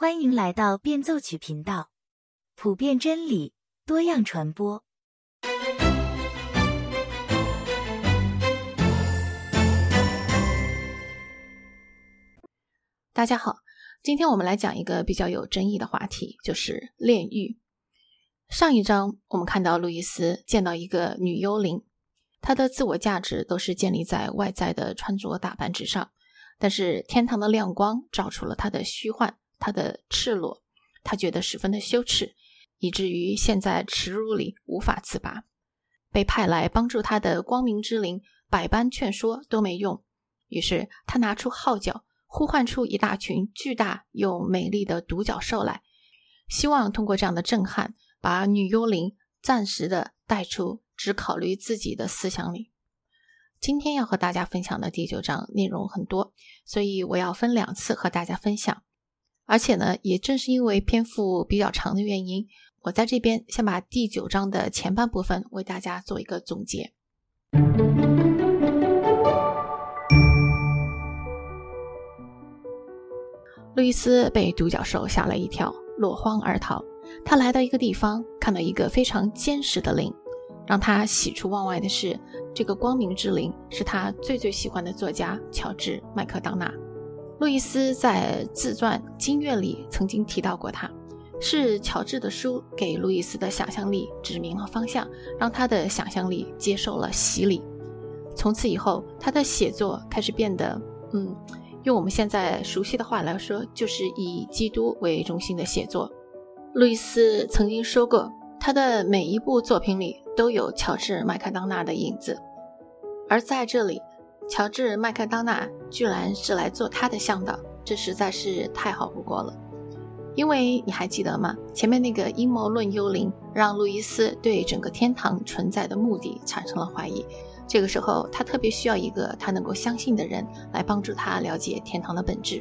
欢迎来到变奏曲频道，普遍真理，多样传播。大家好，今天我们来讲一个比较有争议的话题，就是炼狱。上一章我们看到路易斯见到一个女幽灵，她的自我价值都是建立在外在的穿着打扮之上，但是天堂的亮光照出了她的虚幻。他的赤裸，他觉得十分的羞耻，以至于陷在耻辱里无法自拔。被派来帮助他的光明之灵百般劝说都没用，于是他拿出号角，呼唤出一大群巨大又美丽的独角兽来，希望通过这样的震撼，把女幽灵暂时的带出只考虑自己的思想里。今天要和大家分享的第九章内容很多，所以我要分两次和大家分享。而且呢，也正是因为篇幅比较长的原因，我在这边先把第九章的前半部分为大家做一个总结。路易斯被独角兽吓了一跳，落荒而逃。他来到一个地方，看到一个非常坚实的灵，让他喜出望外的是，这个光明之灵是他最最喜欢的作家乔治·麦克当娜。路易斯在自传《金月》里曾经提到过，他是乔治的书给路易斯的想象力指明了方向，让他的想象力接受了洗礼。从此以后，他的写作开始变得，嗯，用我们现在熟悉的话来说，就是以基督为中心的写作。路易斯曾经说过，他的每一部作品里都有乔治·麦克当娜的影子，而在这里。乔治·麦克当娜居然是来做他的向导，这实在是太好不过了。因为你还记得吗？前面那个阴谋论幽灵让路易斯对整个天堂存在的目的产生了怀疑。这个时候，他特别需要一个他能够相信的人来帮助他了解天堂的本质。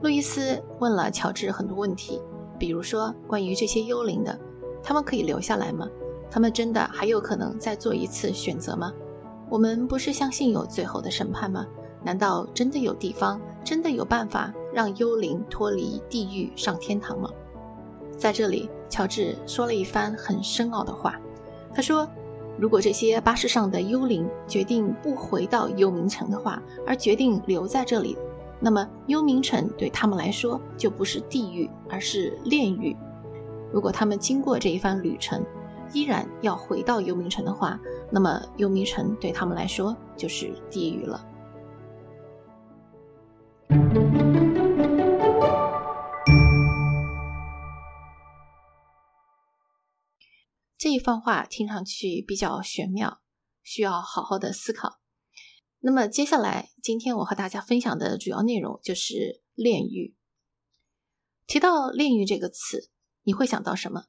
路易斯问了乔治很多问题，比如说关于这些幽灵的，他们可以留下来吗？他们真的还有可能再做一次选择吗？我们不是相信有最后的审判吗？难道真的有地方，真的有办法让幽灵脱离地狱上天堂吗？在这里，乔治说了一番很深奥的话。他说：“如果这些巴士上的幽灵决定不回到幽冥城的话，而决定留在这里，那么幽冥城对他们来说就不是地狱，而是炼狱。如果他们经过这一番旅程，依然要回到幽冥城的话，那么幽冥城对他们来说就是地狱了。这一番话听上去比较玄妙，需要好好的思考。那么接下来，今天我和大家分享的主要内容就是炼狱。提到炼狱这个词，你会想到什么？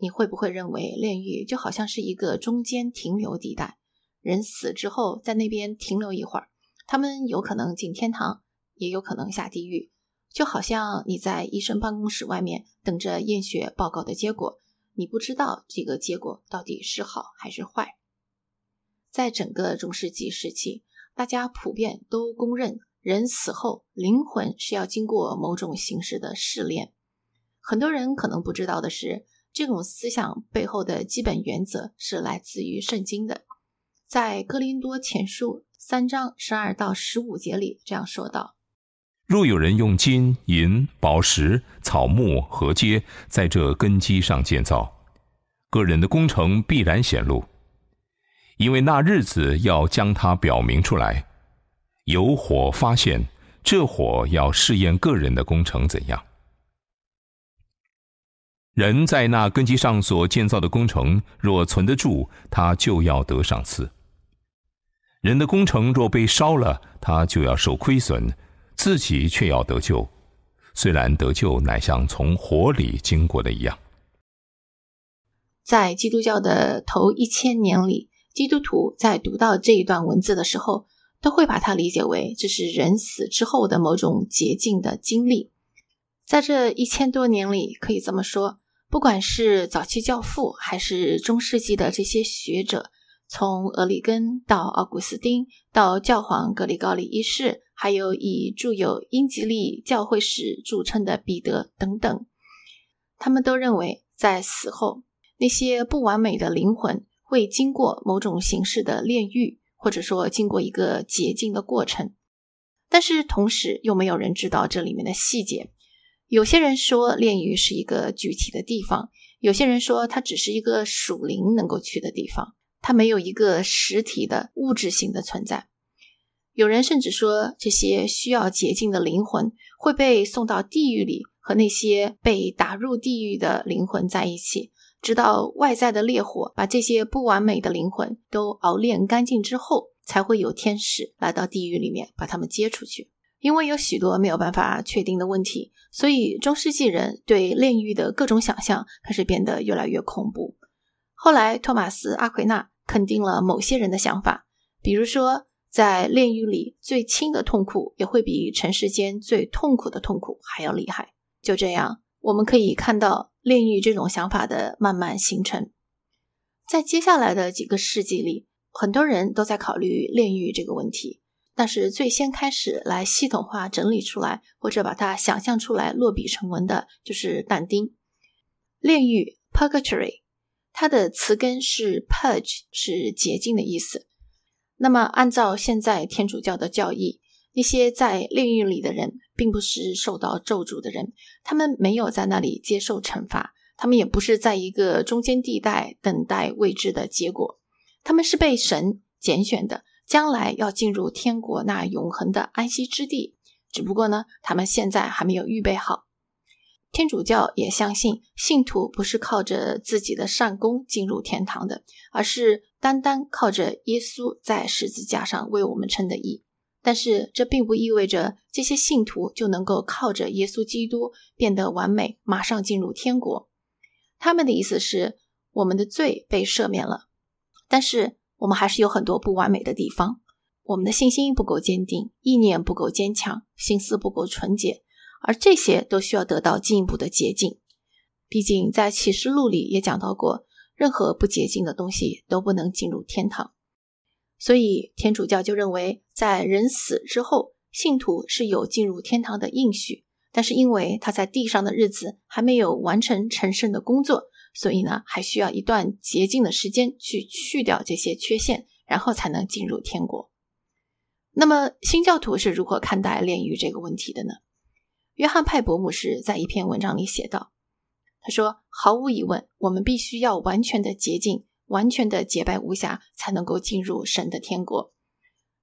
你会不会认为炼狱就好像是一个中间停留地带，人死之后在那边停留一会儿，他们有可能进天堂，也有可能下地狱，就好像你在医生办公室外面等着验血报告的结果，你不知道这个结果到底是好还是坏。在整个中世纪时期，大家普遍都公认，人死后灵魂是要经过某种形式的试炼。很多人可能不知道的是。这种思想背后的基本原则是来自于圣经的，在哥林多前书三章十二到十五节里这样说道：“若有人用金银宝石草木禾秸在这根基上建造，个人的工程必然显露，因为那日子要将它表明出来。有火发现，这火要试验个人的工程怎样。”人在那根基上所建造的工程，若存得住，他就要得赏赐；人的工程若被烧了，他就要受亏损，自己却要得救。虽然得救乃像从火里经过的一样。在基督教的头一千年里，基督徒在读到这一段文字的时候，都会把它理解为这是人死之后的某种洁净的经历。在这一千多年里，可以这么说。不管是早期教父，还是中世纪的这些学者，从俄里根到奥古斯丁，到教皇格里高利一世，还有以著有《英吉利教会史》著称的彼得等等，他们都认为，在死后，那些不完美的灵魂会经过某种形式的炼狱，或者说经过一个洁净的过程。但是同时，又没有人知道这里面的细节。有些人说炼狱是一个具体的地方，有些人说它只是一个属灵能够去的地方，它没有一个实体的物质性的存在。有人甚至说，这些需要洁净的灵魂会被送到地狱里，和那些被打入地狱的灵魂在一起，直到外在的烈火把这些不完美的灵魂都熬炼干净之后。才会有天使来到地狱里面把他们接出去。因为有许多没有办法确定的问题，所以中世纪人对炼狱的各种想象开始变得越来越恐怖。后来，托马斯·阿奎那肯定了某些人的想法，比如说，在炼狱里最轻的痛苦也会比尘世间最痛苦的痛苦还要厉害。就这样，我们可以看到炼狱这种想法的慢慢形成。在接下来的几个世纪里。很多人都在考虑炼狱这个问题，但是最先开始来系统化整理出来，或者把它想象出来落笔成文的，就是但丁。炼狱 （purgatory），它的词根是 purge，是洁净的意思。那么，按照现在天主教的教义，那些在炼狱里的人，并不是受到咒诅的人，他们没有在那里接受惩罚，他们也不是在一个中间地带等待未知的结果。他们是被神拣选的，将来要进入天国那永恒的安息之地。只不过呢，他们现在还没有预备好。天主教也相信，信徒不是靠着自己的善功进入天堂的，而是单单靠着耶稣在十字架上为我们称的义。但是这并不意味着这些信徒就能够靠着耶稣基督变得完美，马上进入天国。他们的意思是，我们的罪被赦免了。但是我们还是有很多不完美的地方，我们的信心不够坚定，意念不够坚强，心思不够纯洁，而这些都需要得到进一步的洁净。毕竟在启示录里也讲到过，任何不洁净的东西都不能进入天堂。所以天主教就认为，在人死之后，信徒是有进入天堂的应许，但是因为他在地上的日子还没有完成成圣的工作。所以呢，还需要一段洁净的时间去去掉这些缺陷，然后才能进入天国。那么，新教徒是如何看待炼狱这个问题的呢？约翰派伯姆士在一篇文章里写道：“他说，毫无疑问，我们必须要完全的洁净，完全的洁白无瑕，才能够进入神的天国。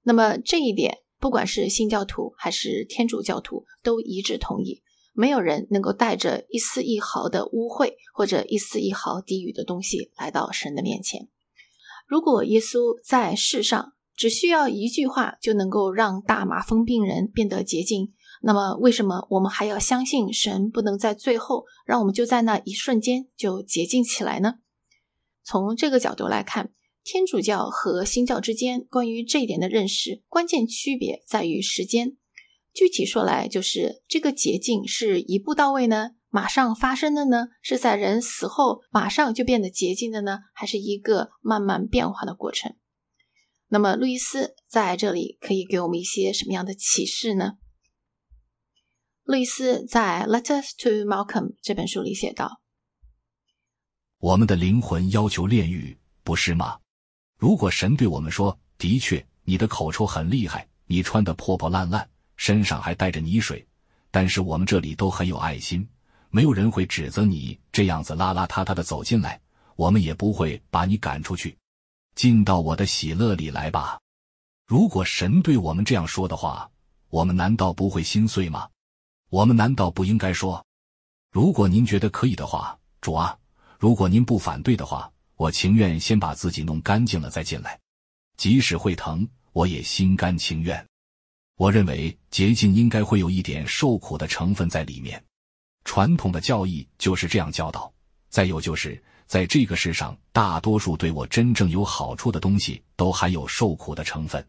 那么这一点，不管是新教徒还是天主教徒，都一致同意。”没有人能够带着一丝一毫的污秽或者一丝一毫低语的东西来到神的面前。如果耶稣在世上只需要一句话就能够让大麻风病人变得洁净，那么为什么我们还要相信神不能在最后让我们就在那一瞬间就洁净起来呢？从这个角度来看，天主教和新教之间关于这一点的认识，关键区别在于时间。具体说来，就是这个捷径是一步到位呢，马上发生的呢，是在人死后马上就变得洁净的呢，还是一个慢慢变化的过程？那么，路易斯在这里可以给我们一些什么样的启示呢？路易斯在《Letters to Malcolm》这本书里写道：“我们的灵魂要求炼狱，不是吗？如果神对我们说：‘的确，你的口臭很厉害，你穿的破破烂烂。’”身上还带着泥水，但是我们这里都很有爱心，没有人会指责你这样子邋邋遢遢的走进来，我们也不会把你赶出去，进到我的喜乐里来吧。如果神对我们这样说的话，我们难道不会心碎吗？我们难道不应该说，如果您觉得可以的话，主啊，如果您不反对的话，我情愿先把自己弄干净了再进来，即使会疼，我也心甘情愿。我认为捷径应该会有一点受苦的成分在里面，传统的教义就是这样教导。再有就是在这个世上，大多数对我真正有好处的东西都含有受苦的成分，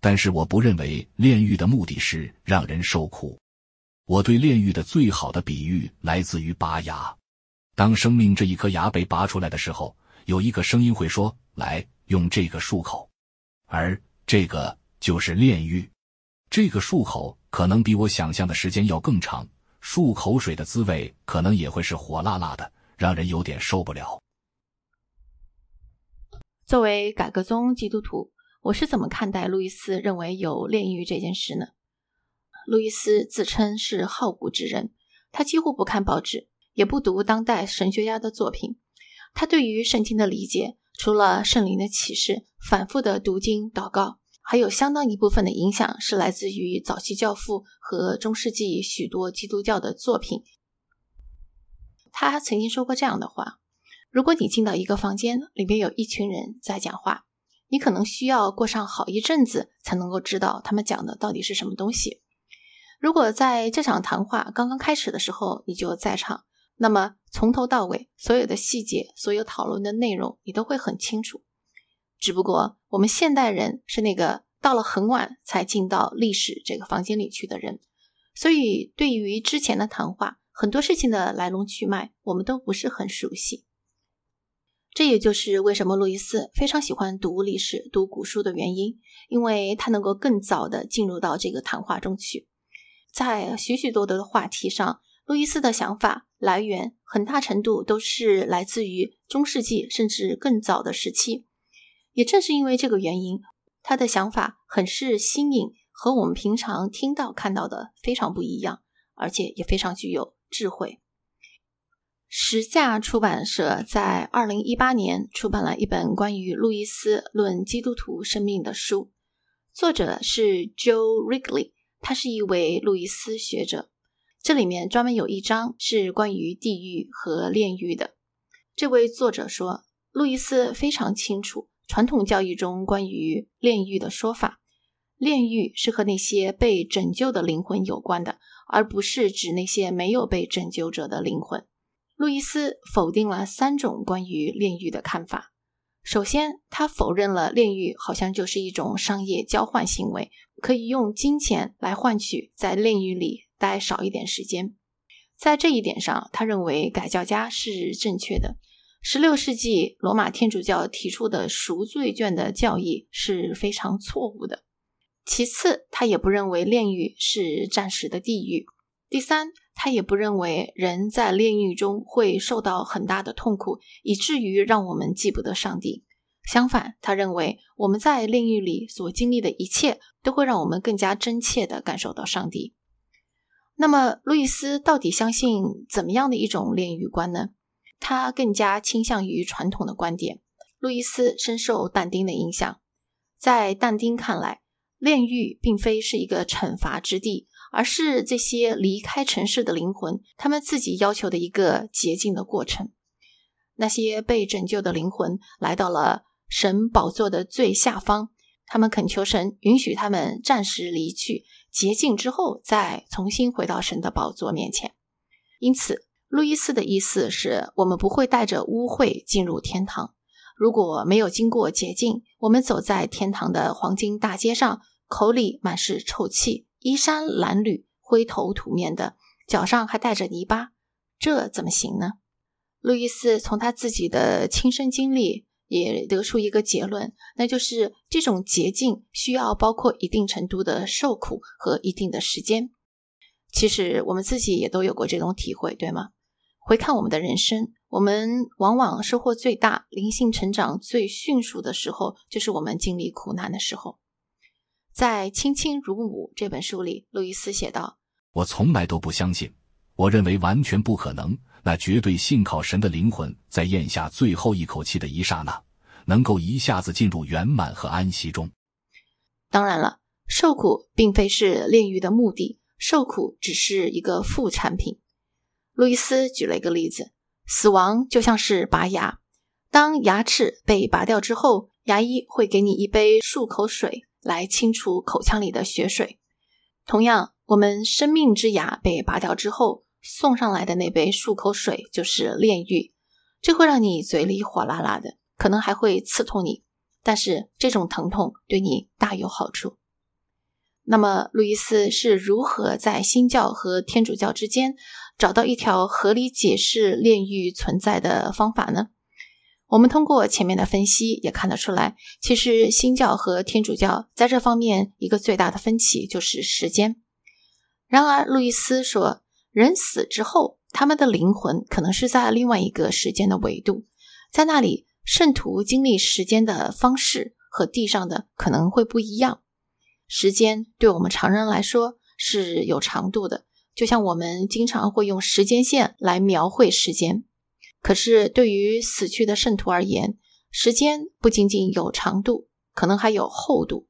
但是我不认为炼狱的目的是让人受苦。我对炼狱的最好的比喻来自于拔牙。当生命这一颗牙被拔出来的时候，有一个声音会说：“来，用这个漱口。”而这个就是炼狱。这个漱口可能比我想象的时间要更长，漱口水的滋味可能也会是火辣辣的，让人有点受不了。作为改革宗基督徒，我是怎么看待路易斯认为有炼狱这件事呢？路易斯自称是好古之人，他几乎不看报纸，也不读当代神学家的作品。他对于圣经的理解，除了圣灵的启示，反复的读经祷告，还有相当一部分的影响是来自于早期教父和中世纪许多基督教的作品。他曾经说过这样的话。如果你进到一个房间，里面有一群人在讲话，你可能需要过上好一阵子才能够知道他们讲的到底是什么东西。如果在这场谈话刚刚开始的时候你就在场，那么从头到尾所有的细节、所有讨论的内容你都会很清楚。只不过我们现代人是那个到了很晚才进到历史这个房间里去的人，所以对于之前的谈话，很多事情的来龙去脉我们都不是很熟悉。这也就是为什么路易斯非常喜欢读历史、读古书的原因，因为他能够更早的进入到这个谈话中去。在许许多多的话题上，路易斯的想法来源很大程度都是来自于中世纪甚至更早的时期。也正是因为这个原因，他的想法很是新颖，和我们平常听到看到的非常不一样，而且也非常具有智慧。时价出版社在二零一八年出版了一本关于路易斯论基督徒生命的书，作者是 Joe Wrigley，他是一位路易斯学者。这里面专门有一章是关于地狱和炼狱的。这位作者说，路易斯非常清楚传统教育中关于炼狱的说法，炼狱是和那些被拯救的灵魂有关的，而不是指那些没有被拯救者的灵魂。路易斯否定了三种关于炼狱的看法。首先，他否认了炼狱好像就是一种商业交换行为，可以用金钱来换取在炼狱里待少一点时间。在这一点上，他认为改教家是正确的。十六世纪罗马天主教提出的赎罪券的教义是非常错误的。其次，他也不认为炼狱是暂时的地狱。第三。他也不认为人在炼狱中会受到很大的痛苦，以至于让我们记不得上帝。相反，他认为我们在炼狱里所经历的一切，都会让我们更加真切地感受到上帝。那么，路易斯到底相信怎么样的一种炼狱观呢？他更加倾向于传统的观点。路易斯深受但丁的影响，在但丁看来，炼狱并非是一个惩罚之地。而是这些离开城市的灵魂，他们自己要求的一个洁净的过程。那些被拯救的灵魂来到了神宝座的最下方，他们恳求神允许他们暂时离去，洁净之后再重新回到神的宝座面前。因此，路易斯的意思是我们不会带着污秽进入天堂。如果没有经过洁净，我们走在天堂的黄金大街上，口里满是臭气。衣衫褴褛、灰头土面的，脚上还带着泥巴，这怎么行呢？路易斯从他自己的亲身经历也得出一个结论，那就是这种洁净需要包括一定程度的受苦和一定的时间。其实我们自己也都有过这种体会，对吗？回看我们的人生，我们往往收获最大、灵性成长最迅速的时候，就是我们经历苦难的时候。在《卿卿如母》这本书里，路易斯写道：“我从来都不相信，我认为完全不可能。那绝对信靠神的灵魂，在咽下最后一口气的一刹那，能够一下子进入圆满和安息中。当然了，受苦并非是炼狱的目的，受苦只是一个副产品。”路易斯举了一个例子：死亡就像是拔牙，当牙齿被拔掉之后，牙医会给你一杯漱口水。来清除口腔里的血水。同样，我们生命之牙被拔掉之后，送上来的那杯漱口水就是炼狱，这会让你嘴里火辣辣的，可能还会刺痛你，但是这种疼痛对你大有好处。那么，路易斯是如何在新教和天主教之间找到一条合理解释炼狱存在的方法呢？我们通过前面的分析也看得出来，其实新教和天主教在这方面一个最大的分歧就是时间。然而，路易斯说，人死之后，他们的灵魂可能是在另外一个时间的维度，在那里，圣徒经历时间的方式和地上的可能会不一样。时间对我们常人来说是有长度的，就像我们经常会用时间线来描绘时间。可是，对于死去的圣徒而言，时间不仅仅有长度，可能还有厚度。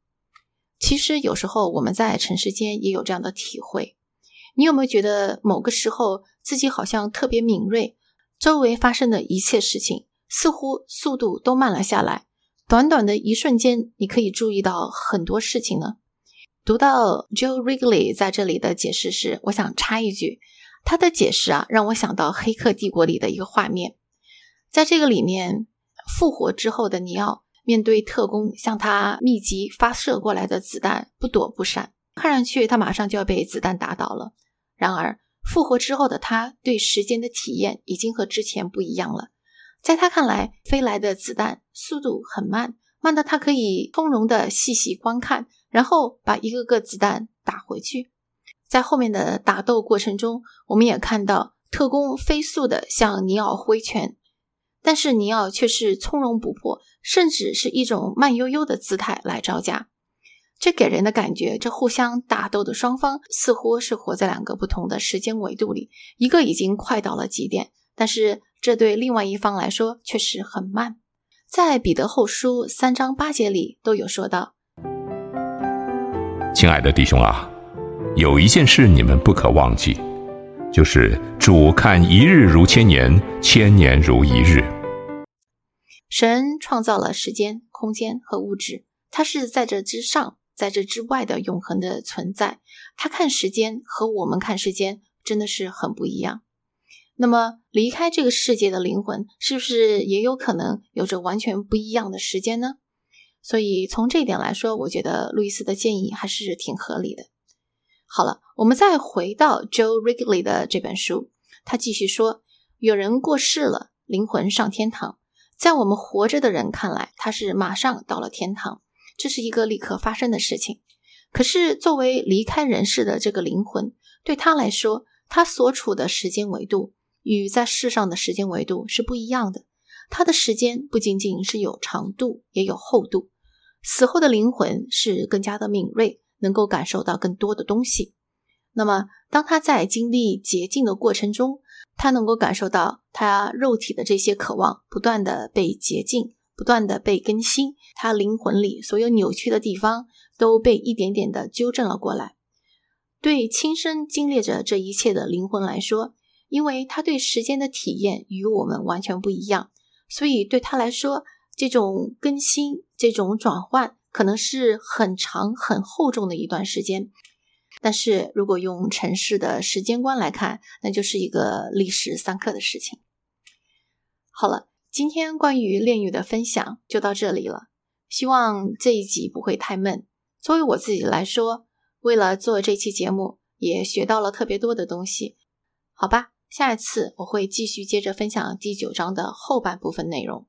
其实，有时候我们在尘世间也有这样的体会。你有没有觉得某个时候自己好像特别敏锐，周围发生的一切事情似乎速度都慢了下来？短短的一瞬间，你可以注意到很多事情呢？读到 Joe Wrigley 在这里的解释时，我想插一句。他的解释啊，让我想到《黑客帝国》里的一个画面。在这个里面，复活之后的尼奥面对特工向他密集发射过来的子弹，不躲不闪，看上去他马上就要被子弹打倒了。然而，复活之后的他对时间的体验已经和之前不一样了。在他看来，飞来的子弹速度很慢，慢到他可以从容的细细观看，然后把一个个子弹打回去。在后面的打斗过程中，我们也看到特工飞速地向尼奥挥拳，但是尼奥却是从容不迫，甚至是一种慢悠悠的姿态来招架。这给人的感觉，这互相打斗的双方似乎是活在两个不同的时间维度里，一个已经快到了极点，但是这对另外一方来说却是很慢。在彼得后书三章八节里都有说到：“亲爱的弟兄啊。”有一件事你们不可忘记，就是主看一日如千年，千年如一日。神创造了时间、空间和物质，它是在这之上、在这之外的永恒的存在。他看时间和我们看时间真的是很不一样。那么，离开这个世界的灵魂，是不是也有可能有着完全不一样的时间呢？所以，从这一点来说，我觉得路易斯的建议还是挺合理的。好了，我们再回到 Joe Wrigley 的这本书，他继续说：有人过世了，灵魂上天堂，在我们活着的人看来，他是马上到了天堂，这是一个立刻发生的事情。可是作为离开人世的这个灵魂，对他来说，他所处的时间维度与在世上的时间维度是不一样的。他的时间不仅仅是有长度，也有厚度。死后的灵魂是更加的敏锐。能够感受到更多的东西。那么，当他在经历洁净的过程中，他能够感受到他肉体的这些渴望不断的被洁净，不断的被更新，他灵魂里所有扭曲的地方都被一点点的纠正了过来。对亲身经历着这一切的灵魂来说，因为他对时间的体验与我们完全不一样，所以对他来说，这种更新，这种转换。可能是很长、很厚重的一段时间，但是如果用城市的时间观来看，那就是一个历时三刻的事情。好了，今天关于炼狱的分享就到这里了。希望这一集不会太闷。作为我自己来说，为了做这期节目，也学到了特别多的东西。好吧，下一次我会继续接着分享第九章的后半部分内容。